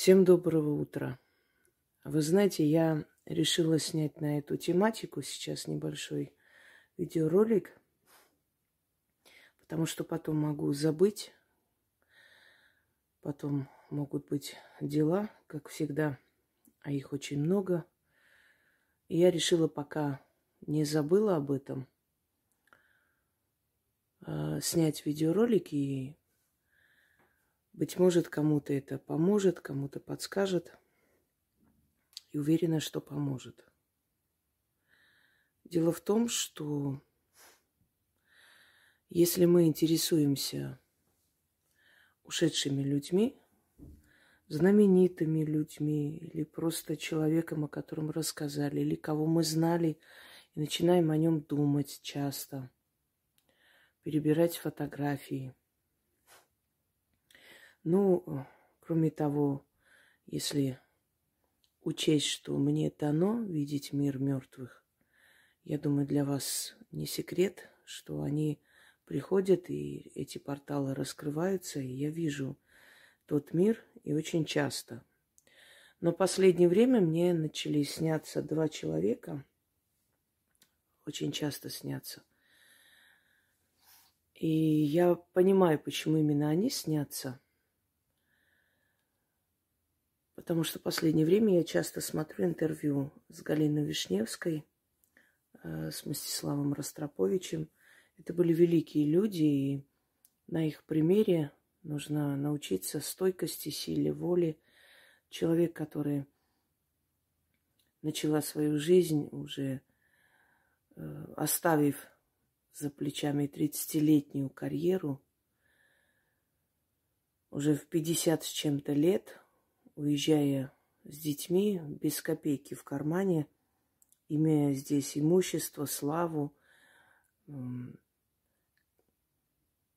Всем доброго утра. Вы знаете, я решила снять на эту тематику сейчас небольшой видеоролик, потому что потом могу забыть, потом могут быть дела, как всегда, а их очень много. И я решила, пока не забыла об этом, э, снять видеоролик и быть может, кому-то это поможет, кому-то подскажет. И уверена, что поможет. Дело в том, что если мы интересуемся ушедшими людьми, знаменитыми людьми или просто человеком, о котором рассказали, или кого мы знали, и начинаем о нем думать часто, перебирать фотографии – ну, кроме того, если учесть, что мне дано видеть мир мертвых, я думаю, для вас не секрет, что они приходят, и эти порталы раскрываются, и я вижу тот мир, и очень часто. Но в последнее время мне начали сняться два человека, очень часто снятся. И я понимаю, почему именно они снятся – Потому что в последнее время я часто смотрю интервью с Галиной Вишневской, э, с Мстиславом Ростроповичем. Это были великие люди, и на их примере нужно научиться стойкости, силе воли. Человек, который начала свою жизнь уже э, оставив за плечами 30-летнюю карьеру, уже в 50 с чем-то лет уезжая с детьми без копейки в кармане, имея здесь имущество, славу,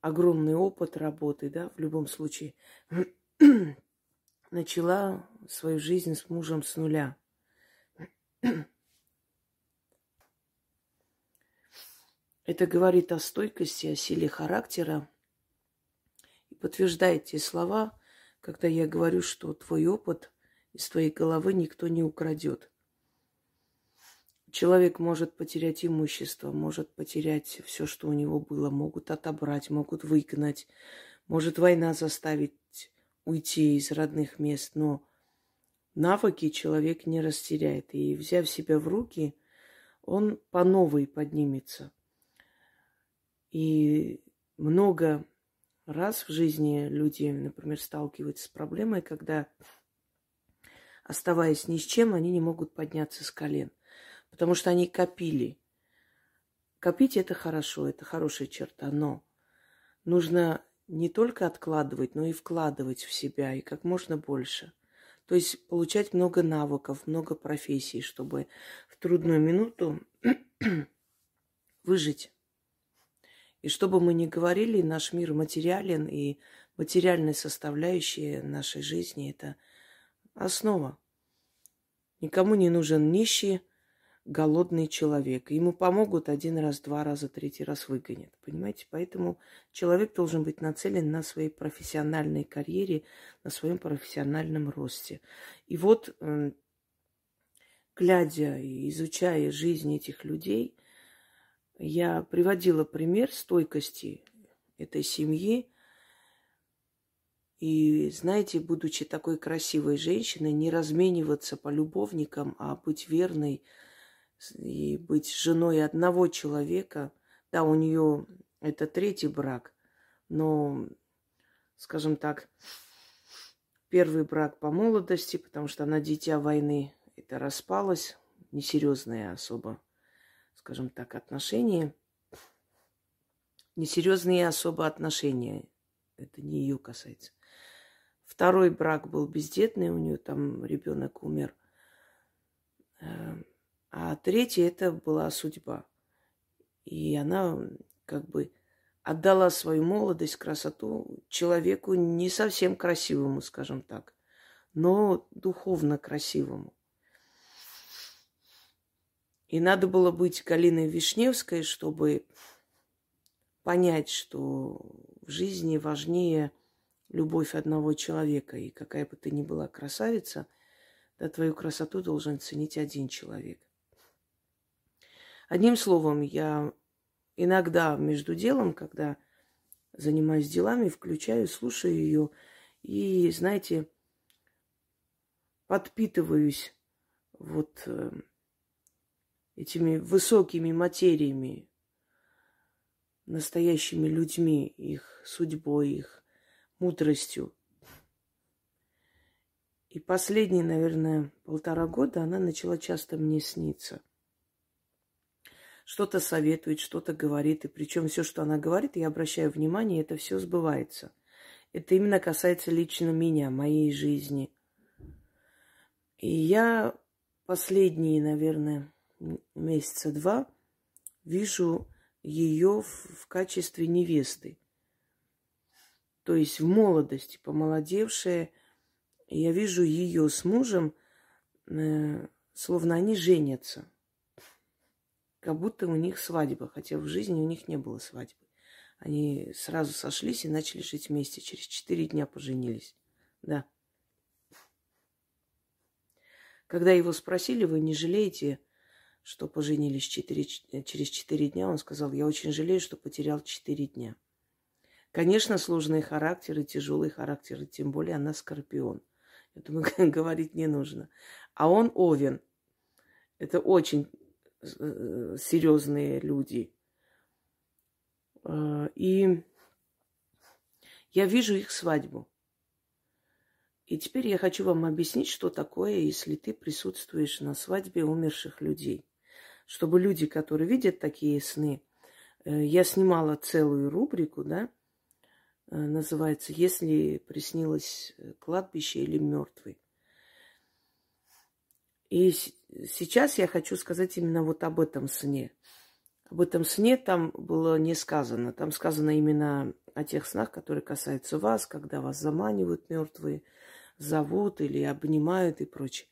огромный опыт работы, да, в любом случае, начала свою жизнь с мужем с нуля. Это говорит о стойкости, о силе характера и подтверждает те слова, когда я говорю, что твой опыт из твоей головы никто не украдет. Человек может потерять имущество, может потерять все, что у него было, могут отобрать, могут выгнать, может война заставить уйти из родных мест, но навыки человек не растеряет. И взяв себя в руки, он по новой поднимется. И много раз в жизни люди, например, сталкиваются с проблемой, когда, оставаясь ни с чем, они не могут подняться с колен, потому что они копили. Копить это хорошо, это хорошая черта, но нужно не только откладывать, но и вкладывать в себя, и как можно больше. То есть получать много навыков, много профессий, чтобы в трудную минуту выжить. И что бы мы ни говорили, наш мир материален, и материальная составляющая нашей жизни – это основа. Никому не нужен нищий, голодный человек. Ему помогут один раз, два раза, третий раз выгонят. Понимаете? Поэтому человек должен быть нацелен на своей профессиональной карьере, на своем профессиональном росте. И вот, эм, глядя и изучая жизнь этих людей – я приводила пример стойкости этой семьи. И, знаете, будучи такой красивой женщиной, не размениваться по любовникам, а быть верной и быть женой одного человека. Да, у нее это третий брак, но, скажем так, первый брак по молодости, потому что она дитя войны, это распалось, несерьезная особо скажем так, отношения, несерьезные особо отношения. Это не ее касается. Второй брак был бездетный, у нее там ребенок умер. Эм, а третий это была судьба. И она как бы отдала свою молодость, красоту человеку не совсем красивому, скажем так, но духовно красивому. И надо было быть Галиной Вишневской, чтобы понять, что в жизни важнее любовь одного человека. И какая бы ты ни была красавица, да твою красоту должен ценить один человек. Одним словом, я иногда между делом, когда занимаюсь делами, включаю, слушаю ее и, знаете, подпитываюсь вот э, этими высокими материями, настоящими людьми, их судьбой, их мудростью. И последние, наверное, полтора года она начала часто мне сниться. Что-то советует, что-то говорит. И причем все, что она говорит, я обращаю внимание, это все сбывается. Это именно касается лично меня, моей жизни. И я последние, наверное, месяца два вижу ее в, качестве невесты. То есть в молодости, помолодевшая. Я вижу ее с мужем, э, словно они женятся. Как будто у них свадьба, хотя в жизни у них не было свадьбы. Они сразу сошлись и начали жить вместе. Через четыре дня поженились. Да. Когда его спросили, вы не жалеете, что поженились 4, через четыре дня, он сказал, я очень жалею, что потерял четыре дня. Конечно, сложные характеры, тяжелые характеры, тем более она скорпион. Я думаю, говорить не нужно. А он овен. Это очень э, серьезные люди. А, и я вижу их свадьбу. И теперь я хочу вам объяснить, что такое, если ты присутствуешь на свадьбе умерших людей чтобы люди, которые видят такие сны, э, я снимала целую рубрику, да, э, называется «Если приснилось э, кладбище или мертвый». И сейчас я хочу сказать именно вот об этом сне. Об этом сне там было не сказано. Там сказано именно о тех снах, которые касаются вас, когда вас заманивают мертвые, зовут или обнимают и прочее.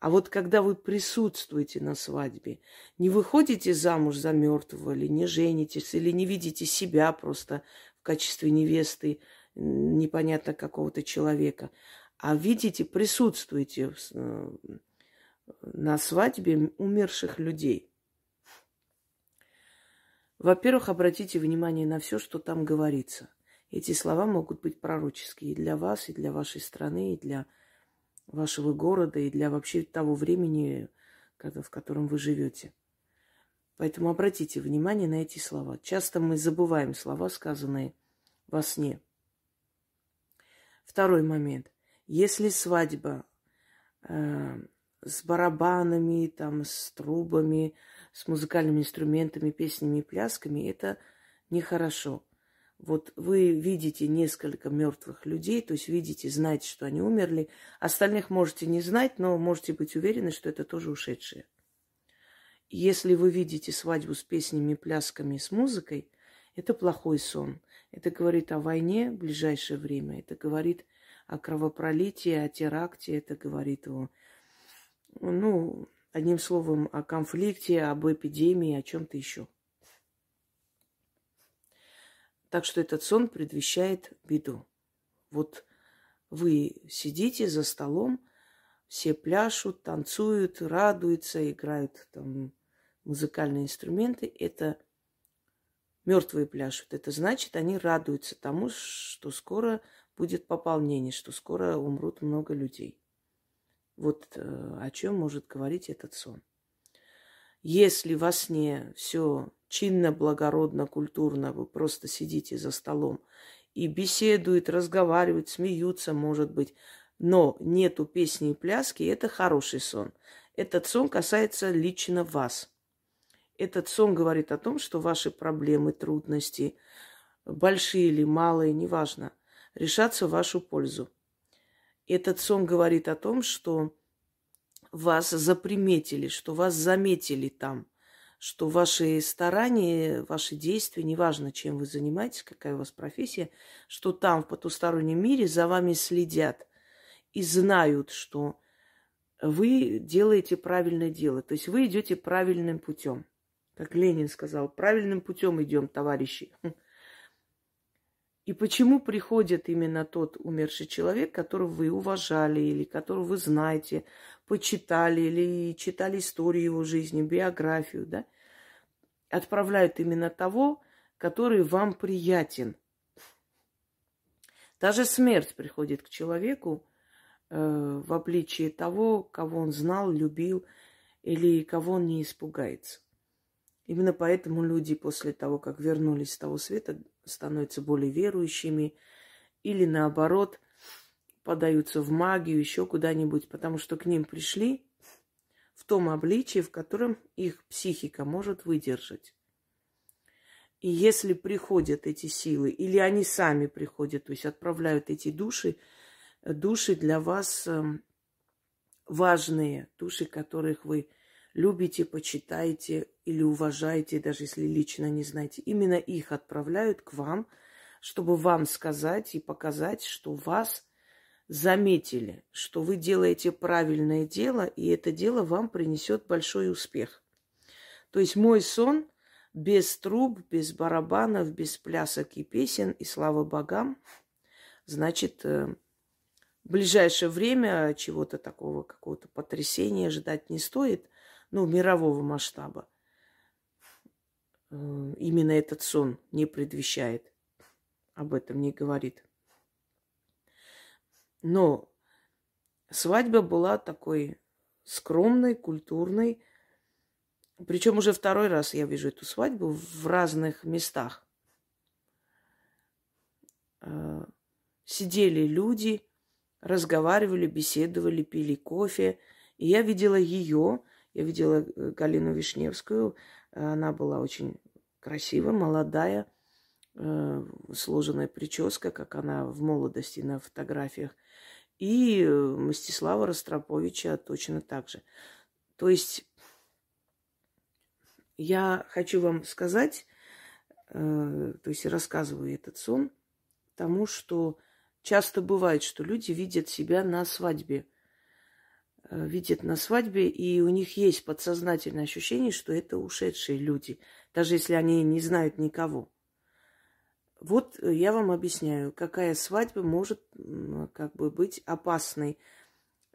А вот когда вы присутствуете на свадьбе, не выходите замуж за мертвого, или не женитесь, или не видите себя просто в качестве невесты непонятно какого-то человека, а видите, присутствуете э, на свадьбе умерших людей. Во-первых, обратите внимание на все, что там говорится. Эти слова могут быть пророческие и для вас, и для вашей страны, и для вашего города и для вообще того времени, в котором вы живете. Поэтому обратите внимание на эти слова. Часто мы забываем слова, сказанные во сне. Второй момент. Если свадьба э, с барабанами, там, с трубами, с музыкальными инструментами, песнями и плясками, это нехорошо. Вот вы видите несколько мертвых людей, то есть видите, знаете, что они умерли. Остальных можете не знать, но можете быть уверены, что это тоже ушедшие. Если вы видите свадьбу с песнями, плясками, с музыкой, это плохой сон. Это говорит о войне в ближайшее время. Это говорит о кровопролитии, о теракте. Это говорит о, ну, одним словом, о конфликте, об эпидемии, о чем-то еще. Так что этот сон предвещает беду. Вот вы сидите за столом, все пляшут, танцуют, радуются, играют там музыкальные инструменты. Это мертвые пляшут. Это значит, они радуются тому, что скоро будет пополнение, что скоро умрут много людей. Вот э, о чем может говорить этот сон. Если во сне все чинно, благородно, культурно, вы просто сидите за столом и беседуют, разговаривают, смеются, может быть, но нету песни и пляски, это хороший сон. Этот сон касается лично вас. Этот сон говорит о том, что ваши проблемы, трудности, большие или малые, неважно, решатся в вашу пользу. Этот сон говорит о том, что вас заприметили, что вас заметили там – что ваши старания, ваши действия, неважно, чем вы занимаетесь, какая у вас профессия, что там, в потустороннем мире, за вами следят и знают, что вы делаете правильное дело. То есть вы идете правильным путем. Как Ленин сказал, правильным путем идем, товарищи. И почему приходит именно тот умерший человек, которого вы уважали, или которого вы знаете, почитали, или читали историю его жизни, биографию, да? Отправляют именно того, который вам приятен. Даже смерть приходит к человеку э, в обличии того, кого он знал, любил, или кого он не испугается. Именно поэтому люди после того, как вернулись с того света, становятся более верующими или наоборот подаются в магию, еще куда-нибудь, потому что к ним пришли в том обличии, в котором их психика может выдержать. И если приходят эти силы, или они сами приходят, то есть отправляют эти души, души для вас эм, важные, души, которых вы любите, почитаете или уважаете, даже если лично не знаете, именно их отправляют к вам, чтобы вам сказать и показать, что вас заметили, что вы делаете правильное дело, и это дело вам принесет большой успех. То есть мой сон без труб, без барабанов, без плясок и песен, и слава богам, значит, э, в ближайшее время чего-то такого, какого-то потрясения ждать не стоит – ну, мирового масштаба. Э, именно этот сон не предвещает, об этом не говорит. Но свадьба была такой скромной, культурной. Причем уже второй раз я вижу эту свадьбу в разных местах. Э, сидели люди, разговаривали, беседовали, пили кофе. И я видела ее, я видела э, Галину Вишневскую. Она была очень красивая, молодая, э, сложенная прическа, как она в молодости на фотографиях. И э, Мстислава Ростроповича точно так же. То есть я хочу вам сказать, то есть рассказываю этот сон, тому, что часто бывает, что люди видят себя на свадьбе – видят на свадьбе, и у них есть подсознательное ощущение, что это ушедшие люди, даже если они не знают никого. Вот я вам объясняю, какая свадьба может как бы быть опасной.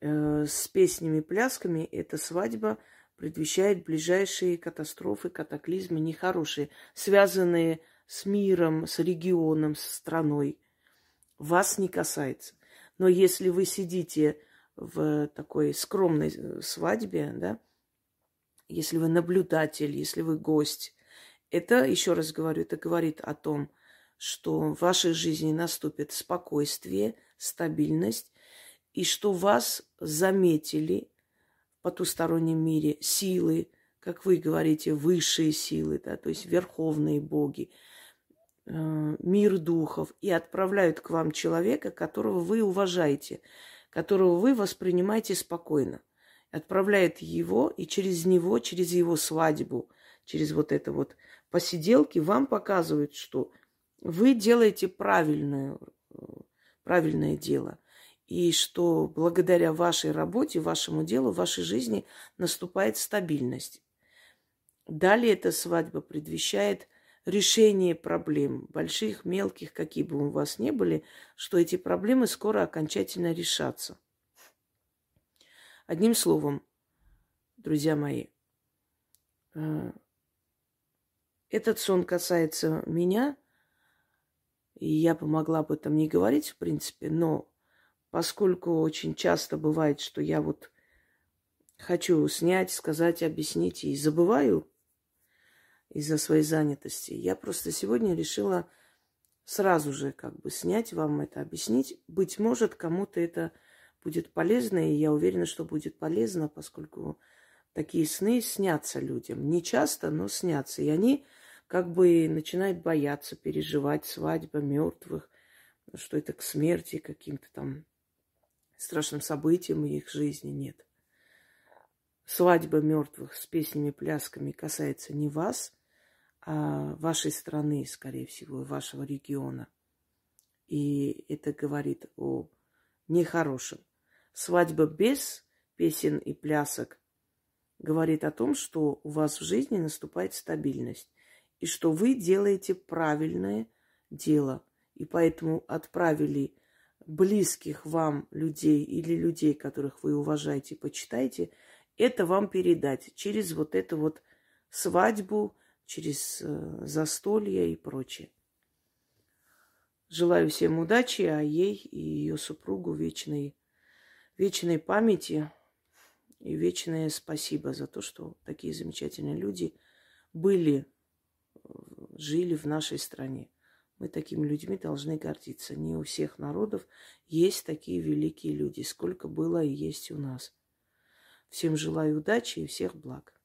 Э, с песнями, плясками эта свадьба предвещает ближайшие катастрофы, катаклизмы нехорошие, связанные с миром, с регионом, с страной. Вас не касается. Но если вы сидите в такой скромной э, свадьбе, да, если вы наблюдатель, если вы гость, это, еще раз говорю, это говорит о том, что в вашей жизни наступит спокойствие, стабильность, и что вас заметили в потустороннем мире силы, как вы говорите, высшие силы, да, то есть верховные боги, э, мир духов, и отправляют к вам человека, которого вы уважаете – которого вы воспринимаете спокойно. Отправляет его, и через него, через его свадьбу, через вот это вот посиделки вам показывают, что вы делаете правильное, правильное дело. И что благодаря вашей работе, вашему делу, вашей жизни наступает стабильность. Далее эта свадьба предвещает – решение проблем, больших, мелких, какие бы у вас ни были, что эти проблемы скоро окончательно решатся. Одним словом, друзья мои, э, этот сон касается меня, и я бы могла об этом не говорить, в принципе, но поскольку очень часто бывает, что я вот хочу снять, сказать, объяснить и забываю из-за своей занятости. Я просто сегодня решила сразу же как бы снять вам это, объяснить. Быть может, кому-то это будет полезно, и я уверена, что будет полезно, поскольку такие сны снятся людям. Не часто, но снятся. И они как бы начинают бояться, переживать свадьба мертвых, что это к смерти, каким-то там страшным событиям их жизни нет. Свадьба мертвых с песнями, плясками касается не вас – вашей страны, скорее всего, вашего региона. И это говорит о нехорошем. Свадьба без песен и плясок говорит о том, что у вас в жизни наступает стабильность. И что вы делаете правильное дело. и поэтому отправили близких вам людей или людей, которых вы уважаете, почитаете, это вам передать через вот эту вот свадьбу, через э, застолье и прочее. Желаю всем удачи, а ей и ее супругу вечной, вечной памяти и вечное спасибо за то, что такие замечательные люди были, э, жили в нашей стране. Мы такими людьми должны гордиться. Не у всех народов есть такие великие люди, сколько было и есть у нас. Всем желаю удачи и всех благ.